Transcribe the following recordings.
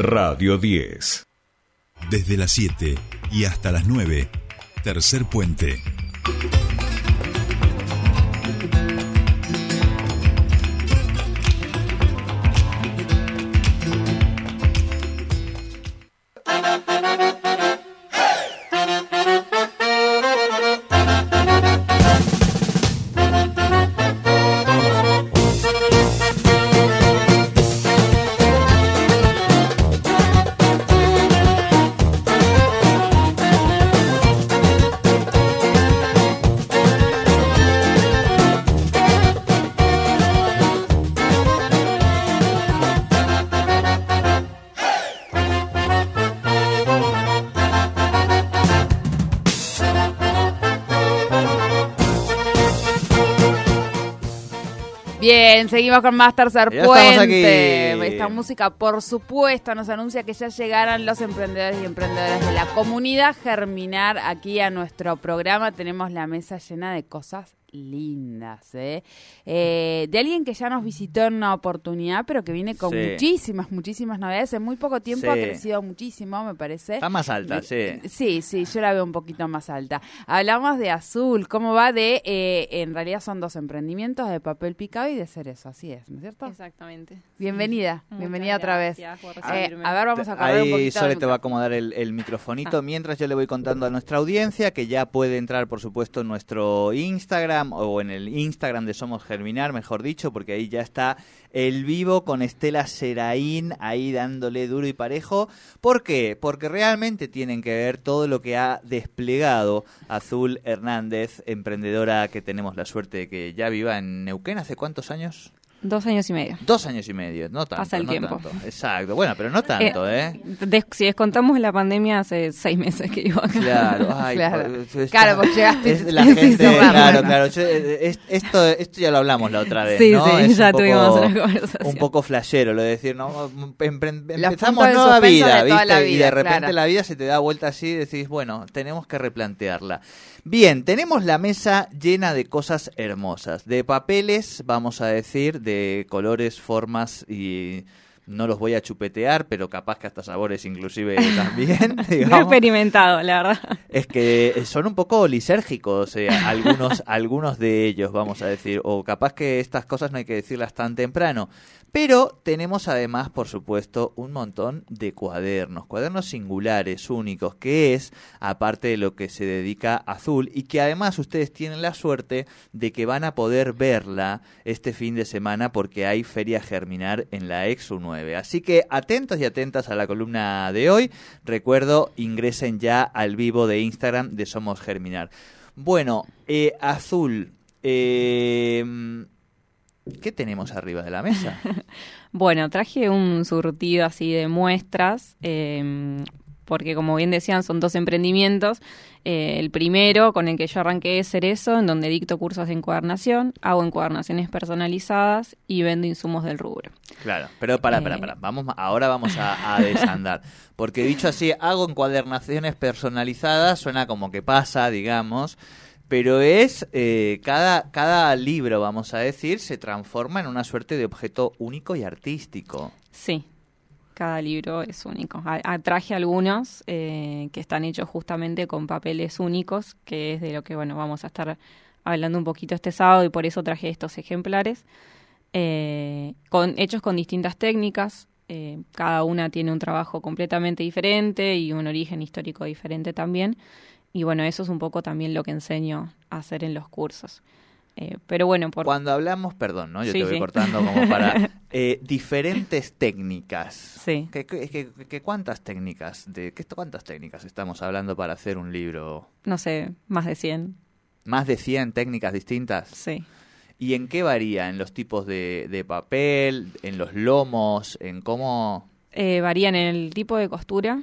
Radio 10. Desde las 7 y hasta las 9, tercer puente. Bien, seguimos con más tercer Ya puente. Esta música, por supuesto, nos anuncia que ya llegaron los emprendedores y emprendedoras de la comunidad Germinar aquí a nuestro programa. Tenemos la mesa llena de cosas lindas, ¿eh? Eh, de alguien que ya nos visitó en una oportunidad, pero que viene con Sí. muchísimas, muchísimas novedades. En muy poco tiempo ha crecido muchísimo, me parece. Está más alta, sí. Sí, sí, yo la veo un poquito más alta. Hablamos de Azul, ¿cómo va de, eh, en realidad son dos emprendimientos, de papel picado y de cerezo, así es, ¿no es cierto? Exactamente. Bienvenida, bienvenida otra vez. por Eh, a ver, vamos a correr un Ahí poquito. Sole te va a acomodar el, el microfonito Ah. mientras yo le voy contando a nuestra audiencia que ya puede entrar, por supuesto, en nuestro Instagram o en el Instagram de Somos Germinar, mejor dicho, porque ahí ya está el vivo con Estela Seraín ahí dándole duro y parejo. ¿Por qué? Porque realmente tienen que ver todo lo que ha desplegado Azul Hernández, emprendedora que tenemos la suerte de que ya viva en Neuquén hace cuántos años? Dos años y medio. Dos años y medio, no tanto. Pasa el no tiempo. tanto. Exacto, bueno, pero no tanto, ¿eh? Des- si descontamos la pandemia, hace seis meses que vivo acá. Claro, ay, Claro. está- Claro, porque llegaste es la gente, claro, claro. yo, eh, es- esto, esto ya lo hablamos la otra vez, Sí, ¿no? sí, Es ya un poco- tuvimos una conversación. Un poco flashero lo de decir, ¿no? Empezamos de nueva vida, ¿viste? la y de repente claro. la vida se te da vuelta así y decís, bueno, tenemos que replantearla. Bien, tenemos la mesa llena de cosas hermosas, de papeles, vamos a decir, de colores, formas y no los voy a chupetear, pero capaz que hasta sabores inclusive también, he experimentado, la verdad. Es que son un poco lisérgicos eh, algunos, algunos de ellos, vamos a decir, o capaz que estas cosas no hay que decirlas tan temprano. Pero tenemos además, por supuesto, un montón de cuadernos, cuadernos singulares, únicos, que es, aparte de lo que se dedica a Azul, y que además ustedes tienen la suerte de que van a poder verla este fin de semana porque hay Feria Germinar en la Exu 9. Así que atentos y atentas a la columna de hoy. Recuerdo, ingresen ya al vivo de Instagram de Somos Germinar. Bueno, eh, Azul, eh, ¿qué tenemos arriba de la mesa? Bueno, traje un surtido así de muestras, eh, porque como bien decían, son dos emprendimientos. Eh, el primero, con el que yo arranqué, es Cerezo, en donde dicto cursos de encuadernación, hago encuadernaciones personalizadas y vendo insumos del rubro. Claro, pero para, para, Eh. para. Vamos, ahora vamos a, a desandar. Porque dicho así, hago encuadernaciones personalizadas, suena como que pasa, digamos. Pero es, eh, cada, cada libro, vamos a decir, se transforma en una suerte de objeto único y artístico. Sí, cada libro es único. Traje algunos eh, que están hechos justamente con papeles únicos, que es de lo que bueno vamos a estar hablando un poquito este sábado y por eso traje estos ejemplares, eh, con, hechos con distintas técnicas. eh, cada una tiene un trabajo completamente diferente y un origen histórico diferente también. Y bueno, eso es un poco también lo que enseño a hacer en los cursos. Eh, pero bueno, por Cuando hablamos, perdón, ¿no? Yo Sí, te voy sí. cortando como para... eh, diferentes técnicas. Sí. ¿Qué, qué- qué- cuántas técnicas? De, qué, ¿Cuántas técnicas estamos hablando para hacer un libro? no sé, más de 100. ¿Más de 100 técnicas distintas? Sí. ¿Y en qué varía? ¿En los tipos de, de papel? ¿En los lomos? ¿En cómo Eh, varían en el tipo de costura.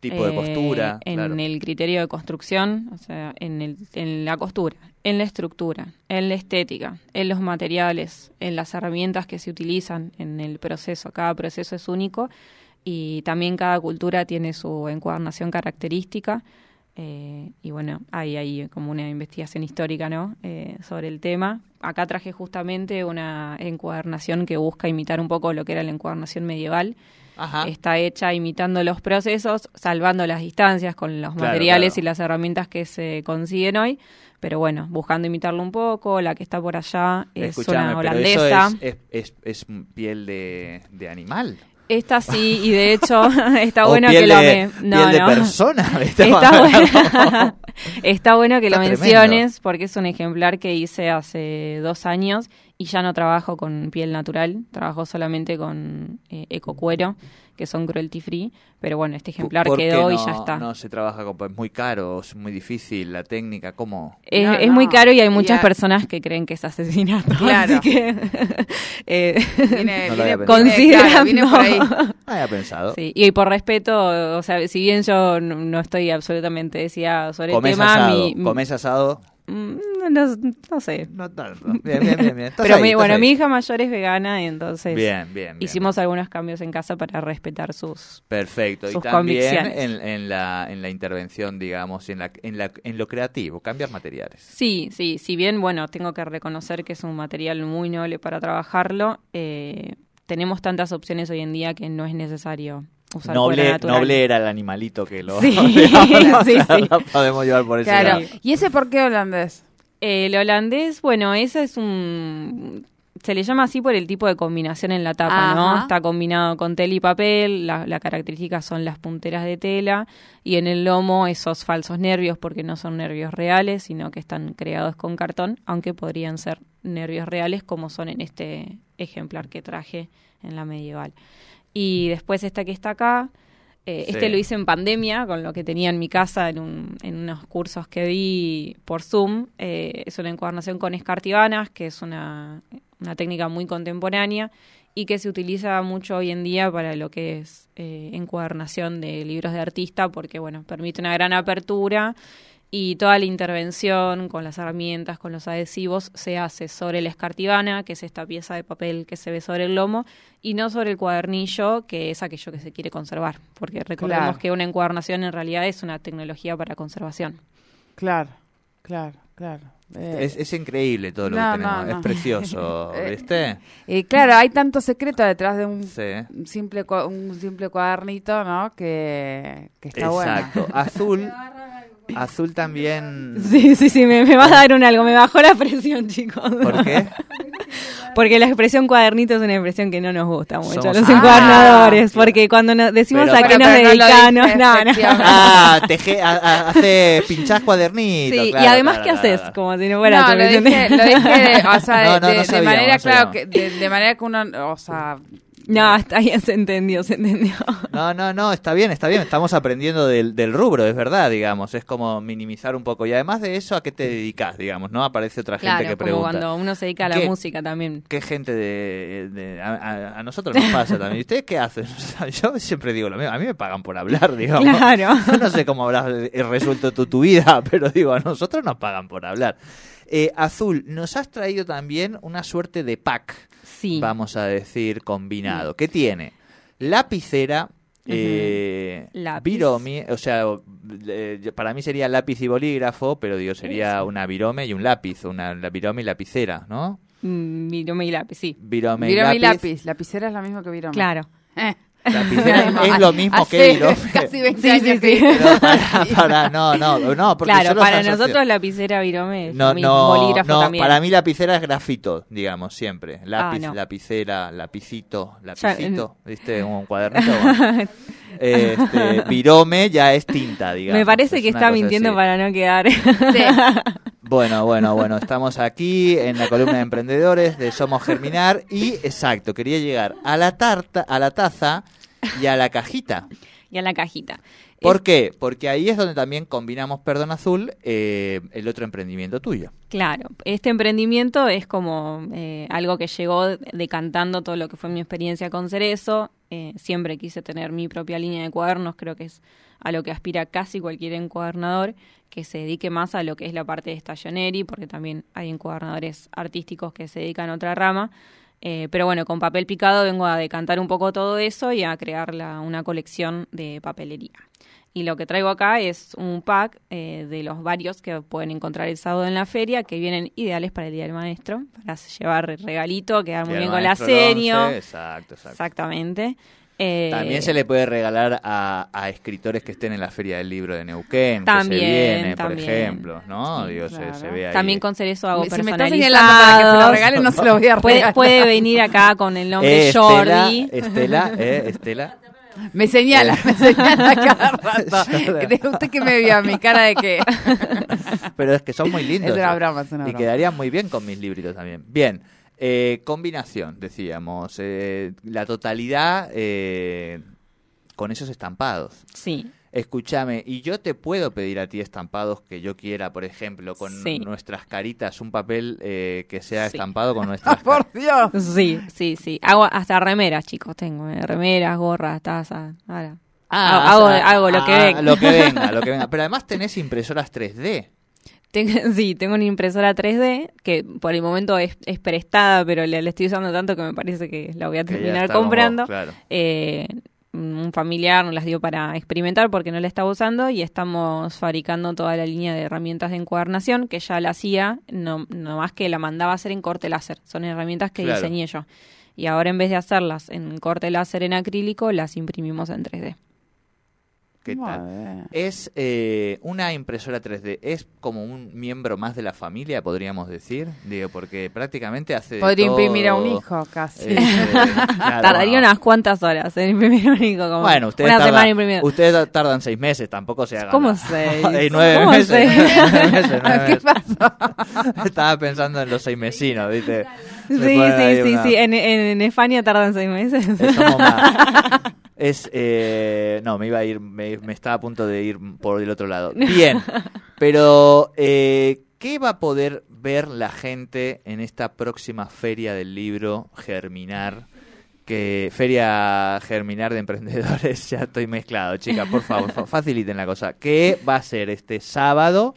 Tipo de eh, costura? En claro. el criterio de construcción, o sea, en, el, en la costura, en la estructura, en la estética, en los materiales, en las herramientas que se utilizan en el proceso. Cada proceso es único y también cada cultura tiene su encuadernación característica. eh, y bueno, hay ahí como una investigación histórica ¿no? Eh, sobre el tema. Acá traje justamente una encuadernación que busca imitar un poco lo que era la encuadernación medieval Ajá. está hecha imitando los procesos, salvando las distancias con los Claro, materiales claro. y las herramientas que se consiguen hoy. Pero bueno, buscando imitarlo un poco, la que está por allá es una pero holandesa. eso es, es, es, es piel de, de animal. Esta sí, y de hecho está O bueno piel que lo. No, piel de persona. Está bueno, está bueno que Está lo tremendo. menciones porque es un ejemplar que hice hace dos años y ya no trabajo con piel natural, trabajo solamente con eh, ecocuero, que son cruelty free, pero bueno, este ejemplar ¿Por qué quedó y ya está. No se trabaja con... Es muy caro, es muy difícil la técnica, ¿cómo? Es, No, es no. muy caro y hay muchas Ya. personas que creen que es asesinato. Claro. Así que, eh, Viene, viene- considerando. claro, viene por ahí. No había pensado. sí, y por respeto, o sea, si bien yo no estoy absolutamente deseada sobre el tema, asado, mi, comes asado. No, no sé. No tanto. Bien, bien, bien. bien. Pero ahí, mi, bueno, ahí. mi hija mayor es vegana, entonces Bien, bien, bien. hicimos algunos cambios en casa para respetar sus... Perfecto. Y también convicciones. en, en la, en la intervención, digamos, en, la, en, la, en lo creativo, cambiar materiales. Sí, sí, si bien, bueno, tengo que reconocer que es un material muy noble para trabajarlo, eh, tenemos tantas opciones hoy en día que no es necesario usar Noble, noble era el animalito que lo Sí, digamos, sí, o sea, sí. lo podemos llevar por ese Claro. lado. ¿Y ese por qué holandés? El holandés, bueno, ese es un... Se le llama así por el tipo de combinación en la tapa, ¿no? Está combinado con tela y papel, la, la característica son las punteras de tela y en el lomo esos falsos nervios, porque no son nervios reales, sino que están creados con cartón, aunque podrían ser nervios reales como son en este ejemplar que traje en la medieval. Y después esta que está acá, eh, Sí. este lo hice en pandemia, con lo que tenía en mi casa en, un- en unos cursos que vi por Zoom. Eh, es una encuadernación con escartibanas, que es una, una técnica muy contemporánea y que se utiliza mucho hoy en día para lo que es eh, encuadernación de libros de artista, porque bueno, permite una gran apertura y toda la intervención con las herramientas, con los adhesivos, se hace sobre la escartibana, que es esta pieza de papel que se ve sobre el lomo, y no sobre el cuadernillo, que es aquello que se quiere conservar, porque recordemos Claro. que una encuadernación en realidad es una tecnología para conservación. Claro, claro, claro. Eh, Es, es increíble todo lo No, que tenemos. no, no. Es precioso, Eh, ¿viste? eh, claro, hay tanto secreto detrás de un, Sí. un simple un simple cuadernito, ¿no? Que, que está Exacto. bueno. Azul. Azul también. Sí, sí, sí, me, me va a dar un algo, me bajó la presión, chicos. ¿Por qué? Porque la expresión cuadernito es una expresión que no nos gusta mucho Somos- los Ah. encuadernadores, porque cuando nos decimos Pero- a qué nos dedicamos, no, no. Ah, teje, a- a- hace pinchás cuadernitos. Sí, claro, y además, claro, ¿qué claro, haces? claro. Como si no fuera no, tu lo dije, de- lo dije de, o sea, de, No, no, no de- de sabíamos, manera, no claro, que, de, de manera que uno, o sea, No, está bien, se entendió, se entendió. No, no, no, está bien, está bien. Estamos aprendiendo del, del rubro, es verdad, digamos. Es como minimizar un poco. Y además de eso, ¿a qué te dedicas, digamos? ¿No? Aparece otra gente que como pregunta. cuando uno se dedica a la música también. ¿Qué gente de... de- a, nosotros nos pasa también. ¿Y ustedes qué hacen? Yo siempre digo lo mismo. A mí me pagan por hablar, digamos. Claro. Yo no sé cómo habrás resuelto tú tu vida, pero digo, a nosotros nos pagan por hablar. Eh, Azul, nos has traído también una suerte de pack, Sí. vamos a decir, combinado. ¿Qué tiene? Lapicera, eh, Lápiz. Viromi, o sea, eh, para mí sería lápiz y bolígrafo, pero digo, sería Eso. una virome y un lápiz, una la virome y lapicera, ¿no? Mm, Virome y lápiz, sí. Virome, virome y y lápiz. lápiz. Lapicera es lo mismo que virome. Claro. Eh. Lapicera es lo mismo Hace que virome. Casi 20 Sí, años sí, que sí. Pero para, para- no, no, no, porque yo Claro, los para nosotros lapicera virome es No, no, bolígrafo no, también. para mí lapicera es grafito, digamos, siempre. Lápiz, no. lapicera, lapicito, Ya, lapicito, ¿viste? Un cuadernito. bueno. Este, virome ya es tinta, digamos. Me parece es que está mintiendo así. para no quedar. Sí. Bueno, bueno, bueno, estamos aquí en la columna de emprendedores de Somos Germinar y, exacto, quería llegar a la tarta, a la taza y a la cajita. y en la cajita. ¿Por Es- qué? Porque ahí es donde también combinamos, perdón azul, eh, el otro emprendimiento tuyo. Claro, este emprendimiento es como eh, algo que llegó decantando todo lo que fue mi experiencia con Cerezo. Eh, siempre quise tener mi propia línea de cuadernos, creo que es a lo que aspira casi cualquier encuadernador que se dedique más a lo que es la parte de stationery, porque también hay encuadernadores artísticos que se dedican a otra rama. Eh, pero bueno, con papel picado vengo a decantar un poco todo eso y a crear la- una colección de papelería. Y lo que traigo acá es un pack eh, de los varios que pueden encontrar el sábado en la feria, que vienen ideales para el Día del Maestro, para llevar regalito, quedar muy bien con la. 11, Exacto, exacto. Exactamente. Eh, También se le puede regalar a, a escritores que estén en la Feria del Libro de Neuquén, También, que se viene, por también. ejemplo, ¿no? Sí, Digo, se- claro. se, ve ahí. También con Cerezo hago Si me está señalando para que se lo personalizados. regale, no se lo voy a Puede, regalar. puede venir acá con el nombre Eh, Estela, Jordi. Estela, eh, Estela. Me señala, me señala cada rato. Yo- ¿Cree ¿Usted que me vio? Mi cara de que... Pero es que son muy lindos. Es una broma, es una y quedarían muy bien con mis libritos también. Bien, eh, combinación, decíamos. eh, la totalidad eh, con esos estampados. Sí, Escúchame, y yo te puedo pedir a ti estampados que yo quiera, por ejemplo, con Sí. nuestras caritas, un papel eh, que sea Sí. estampado con nuestras ¡Ah, por Dios! sí, sí, sí. Hago hasta remeras, chicos, tengo. eh, Remeras, gorras, tazas. Ahora. Ah, hago, o sea, hago lo que ah, venga. Lo que venga, lo que venga. Pero además tenés impresoras 3D. Tengo- sí, tengo una impresora 3D que por el momento es, es prestada, pero la, la estoy usando tanto que me parece que la voy a terminar comprando. claro. Eh, un familiar nos las dio para experimentar porque no la estaba usando y estamos fabricando toda la línea de herramientas de encuadernación que ya la hacía, no, no más que la mandaba a hacer en corte láser. Son herramientas que Claro. diseñé yo. Y ahora en vez de hacerlas en corte láser en acrílico, las imprimimos en 3D. ¿Qué Muy tal? Es eh, una impresora 3D, es como un miembro más de la familia, podríamos decir. Digo, porque prácticamente hace. Podría imprimir a un todo. hijo casi. Eh, claro, Tardaría bueno. unas cuantas horas en imprimir un único como Bueno, ustedes, una tardan, semana ustedes tardan seis meses, tampoco se hagan. ¿Cómo seis? Eh, nueve ¿Cómo meses. seis? Nueve meses, nueve ¿Qué pasó? Estaba pensando en los seis mesinos, ¿viste? Sí, sí, sí, una- sí. En, en, en España tardan seis meses. Somos más. Es, eh, no, me iba a ir, me, me estaba a punto de ir por el otro lado. Bien, pero eh, ¿qué va a poder ver la gente en esta próxima feria del libro Germinar? Que feria Germinar de emprendedores, ya estoy mezclado, chicas, por favor, fa- faciliten la cosa. ¿Qué va a ser este sábado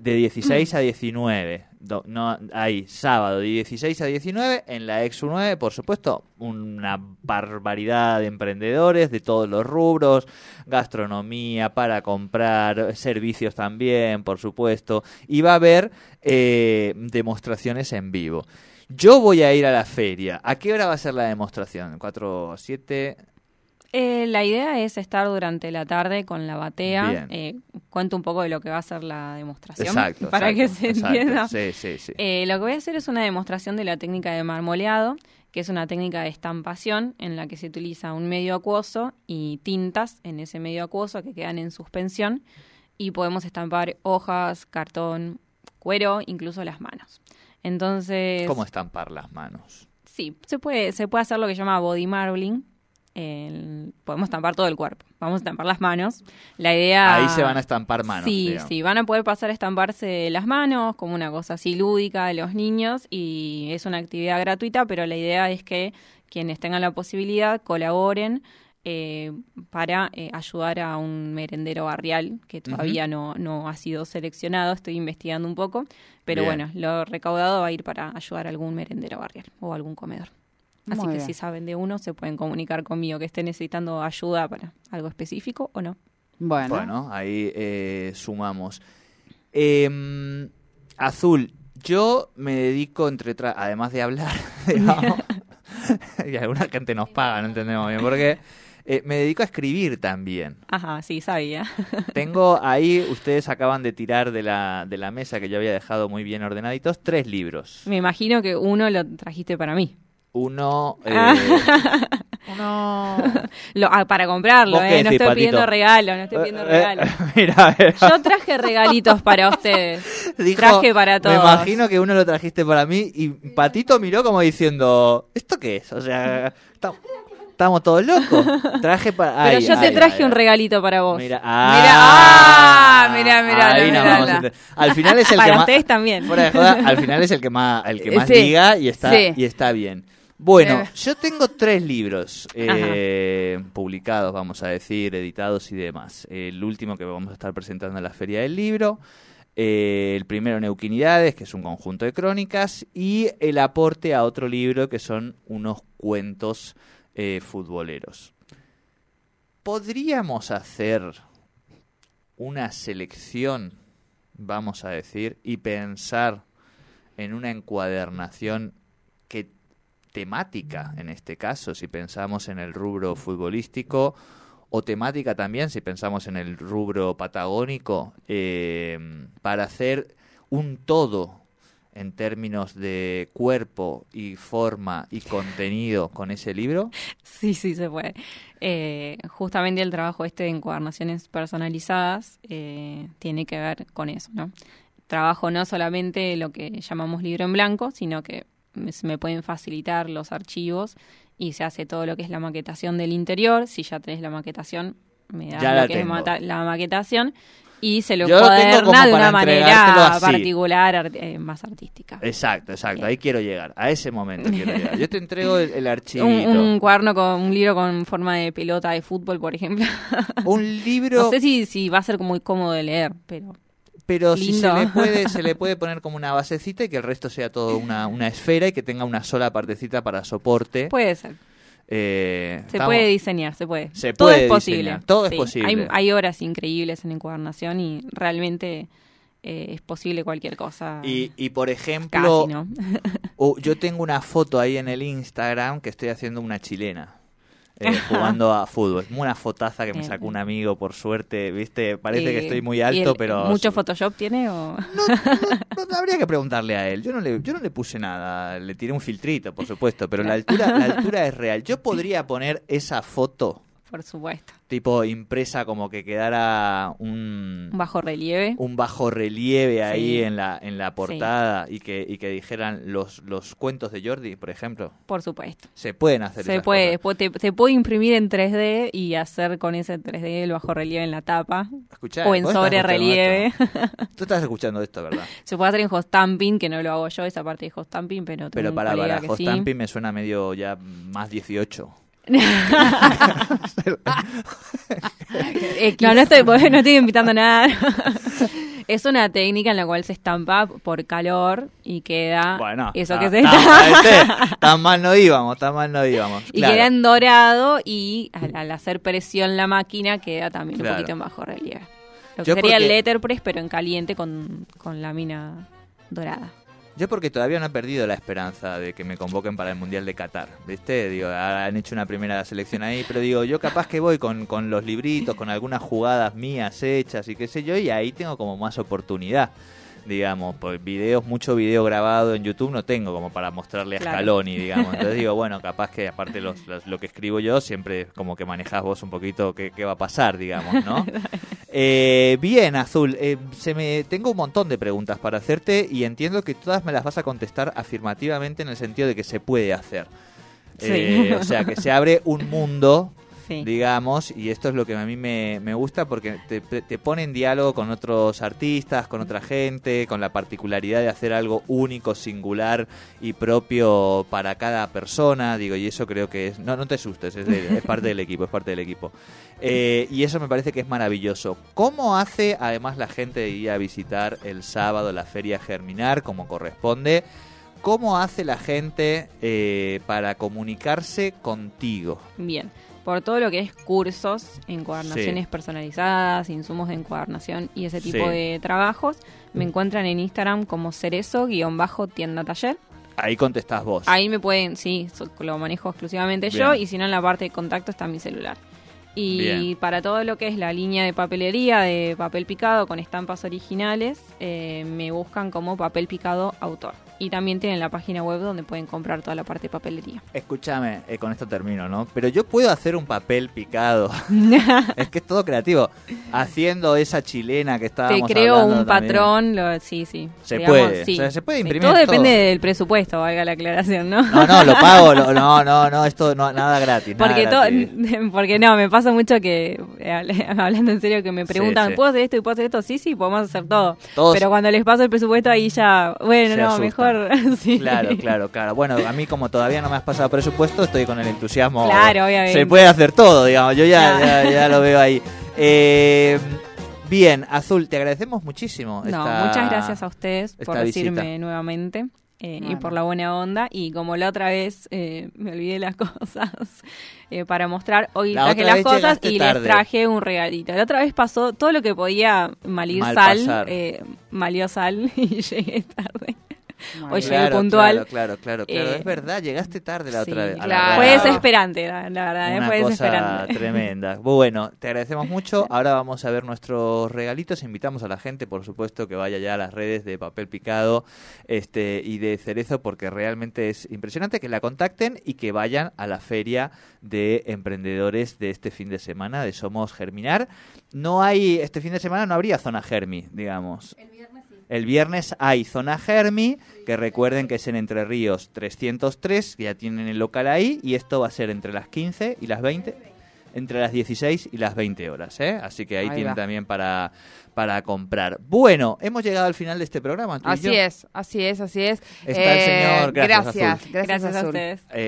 de 16 a 19? No, ahí, sábado de 16 a 19 en la Exu 9, por supuesto, una barbaridad de emprendedores de todos los rubros, gastronomía para comprar, servicios también, por supuesto, y va a haber eh, demostraciones en vivo. Yo voy a ir a la feria. ¿A qué hora va a ser la demostración? ¿4 o 7? Eh, la idea es estar durante la tarde con la batea. Eh, cuento un poco de lo que va a ser la demostración. Exacto. Para exacto, que se exacto. entienda. Sí, sí, sí. Eh, lo que voy a hacer es una demostración de la técnica de marmoleado, que es una técnica de estampación en la que se utiliza un medio acuoso y tintas en ese medio acuoso que quedan en suspensión y podemos estampar hojas, cartón, cuero, incluso las manos. Entonces, ¿Cómo estampar las manos? sí, se puede, se puede hacer lo que se llama body marbling. El- podemos estampar todo el cuerpo, vamos a estampar las manos. La idea Ahí se van a estampar manos. Sí, digamos. sí, van a poder pasar a estamparse las manos como una cosa así lúdica de los niños y es una actividad gratuita, pero la idea es que quienes tengan la posibilidad colaboren eh, para eh, ayudar a un merendero barrial que todavía no, no ha sido seleccionado, estoy investigando un poco, pero Bien. bueno, lo recaudado va a ir para ayudar a algún merendero barrial o algún comedor. Así Muy que bien. si saben de uno, se pueden comunicar conmigo que esté necesitando ayuda para algo específico o no. Bueno, Bueno, ahí eh, sumamos. Em, Azul, yo me dedico, entre además de hablar, digamos, y alguna gente nos paga, no entendemos bien por qué, eh, me dedico a escribir también. Ajá, sí, sabía. Tengo ahí, ustedes acaban de tirar de la, de la mesa que yo había dejado muy bien ordenaditos, tres libros. Me imagino que uno lo trajiste para mí. Uno... eh, Ah. no. Lo- ah, para comprarlo, ¿Vos qué ¿eh? No decís, estoy Patito? pidiendo regalo, no estoy pidiendo eh, regalo. mira, a ver. Yo traje regalitos para ustedes. Dijo, traje para todos. Me imagino que uno lo trajiste para mí y Patito miró como diciendo, ¿esto qué es? O sea, está- estamos todos locos. Traje para... Pero ay, yo te ay, traje ay, un regalito para vos. Mira, ah, mira, mira, ahí mira, vamos. Al final es el para que más... ustedes también. Fuera de joda, al final es el que más, el que más Sí. diga y está, Sí. y está bien. Bueno, Eh. yo tengo tres libros eh, publicados, vamos a decir, editados y demás. El último que vamos a estar presentando en la Feria del Libro. eh, el primero, Neuquinidades, que es un conjunto de crónicas. Y el aporte a otro libro, que son unos cuentos eh, futboleros. ¿Podríamos hacer una selección, vamos a decir, y pensar en una encuadernación que temática en este caso, si pensamos en el rubro futbolístico, o temática también, si pensamos en el rubro patagónico, eh, para hacer un todo en términos de cuerpo y forma y contenido con ese libro? Sí, sí, se puede. Eh, justamente el trabajo este de encuadernaciones personalizadas eh, tiene que ver con eso, ¿no? Trabajo no solamente lo que llamamos libro en blanco, sino que me, me pueden facilitar los archivos y se hace todo lo que es la maquetación del interior. Si ya tenés la maquetación, me da Ya lo la que es tengo. mata- la maquetación y se lo Yo lo tengo como cuaderna de una manera así. particular, art- eh, más artística. Exacto, exacto. Bien. Ahí quiero llegar. A ese momento quiero llegar. Yo te entrego el, el archivito. Un, un cuaderno con un libro con forma de pelota de fútbol, por ejemplo. Un libro, no sé si, si va a ser muy cómodo de leer, pero pero si se le, puede, se le puede poner como una basecita y que el resto sea todo una, una esfera y que tenga una sola partecita para soporte. puede ser. Eh, Se estamos- puede diseñar, se puede. Se todo puede es posible. diseñar, todo es posible. Hay, hay obras increíbles en encuadernación y realmente eh, es posible cualquier cosa. Y, y por ejemplo, Casi, ¿no? Oh, yo tengo una foto ahí en el Instagram que estoy haciendo una chilena. Eh, jugando a fútbol. Una fotaza que me sacó un amigo, por suerte, ¿viste? Parece que estoy muy ¿y alto, el- pero... ¿Mucho Photoshop tiene o...? No, no, habría que preguntarle a él. Yo no le, yo no le puse nada. Le tiré un filtrito, por supuesto, pero la altura, la altura es real. Yo podría poner esa foto, Por supuesto. tipo impresa como que quedara un, Un bajo relieve. un bajo relieve ahí Sí. en la, en la portada y que, y que dijeran los, los cuentos de Jordi, por ejemplo. Por supuesto. Se pueden hacer Se esas puede, cosas. te- se puede imprimir en 3D y hacer con ese 3D el bajo relieve en la tapa Escuchá, o en sobre relieve. Tú estás escuchando esto, ¿verdad? Se puede hacer en hot stamping, que no lo hago yo, esa parte de hot stamping, pero Pero para, para que Hot sí. Stamping me suena medio ya más 18. No, no estoy, no estoy invitando a nada. es una técnica en la cual se estampa por calor y queda Bueno, eso ta- que se ta- está este, tan mal no íbamos, tan mal no íbamos. y Claro. queda en dorado y al, al hacer presión la máquina queda también Claro. un poquito en bajo relieve. Lo que Yo sería el letterpress pero en caliente con, con lámina dorada. Yo porque todavía no he perdido la esperanza de que me convoquen para el Mundial de Qatar, ¿viste? Digo, han hecho una primera selección ahí, pero digo, yo capaz que voy con, con los libritos, con algunas jugadas mías hechas y qué sé yo, y ahí tengo como más oportunidad, digamos, pues videos, mucho video grabado en YouTube no tengo como para mostrarle a Claro. Scaloni, digamos. Entonces digo, bueno, capaz que aparte los, los- lo que escribo yo, siempre como que manejás vos un poquito qué, qué va a pasar, digamos, ¿no? Eh, bien, Azul, eh, se me, tengo un montón de preguntas para hacerte y entiendo que todas me las vas a contestar afirmativamente en el sentido de que se puede hacer. Sí. Eh, o sea, que se abre un mundo, Sí. digamos, y esto es lo que a mí me, me gusta porque te, te pone en diálogo con otros artistas, con otra gente, con la particularidad de hacer algo único, singular y propio para cada persona, digo, y eso creo que es... No, no te asustes, es, de- es parte del equipo, es parte del equipo. Eh, y eso me parece que es maravilloso. ¿Cómo hace además la gente de ir a visitar el sábado la feria Germinar como corresponde? ¿Cómo hace la gente eh, para comunicarse contigo? Bien, por todo lo que es cursos, encuadernaciones Sí. personalizadas, insumos de encuadernación y ese tipo Sí. de trabajos, me encuentran en Instagram como cerezo-tienda taller. Ahí contestás vos. Ahí me pueden, sí, lo manejo exclusivamente yo y si no en la parte de contacto está mi celular. Y Bien. para todo lo que es la línea de papelería de papel picado con estampas originales, eh, me buscan como papel picado autor. Y también tienen la página web donde pueden comprar toda la parte de papelería. Escúchame, eh, con esto termino, ¿no? Pero yo puedo hacer un papel picado. es que es todo creativo. Haciendo esa chilena que Te estábamos creo hablando un también. patrón, lo- sí, sí. Se Digamos, puede, sí. o sea, se puede Sí, imprimir Todo todo. depende del presupuesto, valga la aclaración, ¿no? No, no, lo pago. lo- no, no, no, esto no, nada gratis. nada Porque, to- gratis. porque no, me pasa mucho que, eh, habl- hablando en serio, que me preguntan, sí. ¿puedo hacer esto y puedo hacer esto? Sí, sí, podemos hacer todo. Todos- Pero cuando les paso el presupuesto ahí ya, bueno, no, mejor. sí. Claro, claro, claro. Bueno, a mí como todavía no me has pasado presupuesto, estoy con el entusiasmo. Claro, obviamente. Se puede hacer todo, digamos. Yo ya, ya, ya lo veo ahí. Eh, bien, Azul, te agradecemos muchísimo. No, esta- muchas gracias a ustedes por decirme visita. nuevamente. eh, y por la buena onda y como la otra vez eh, me olvidé las cosas eh, para mostrar hoy La traje las cosas y tarde. les traje un regalito la otra vez pasó todo lo que podía malir Mal sal eh, malió sal y llegué tarde Hoy bien. llegué puntual. Claro, claro, claro. Eh, es verdad, llegaste tarde la Sí, otra vez. claro. Fue desesperante, la, la verdad, ¿eh? Una fue cosa desesperante. tremenda. Bueno, te agradecemos mucho. Ahora vamos a ver nuestros regalitos. Invitamos a la gente, por supuesto, que vaya ya a las redes de Papel Picado este y de Cerezo, porque realmente es impresionante que la contacten y que vayan a la feria de emprendedores de este fin de semana de Somos Germinar. No hay, este fin de semana no habría zona Germi, digamos. El viernes hay zona Germi, que recuerden que es en Entre Ríos 303, que ya tienen el local ahí, y esto va a ser entre las 15 y las 20, entre las 16 y las 20 horas, ¿eh? Así que ahí, Ahí tienen va. también para, para comprar. Bueno, hemos llegado al final de este programa. Así es, así es, así es. Está el señor Gracias Gracias, Azul. gracias, Gracias a ustedes. Eh,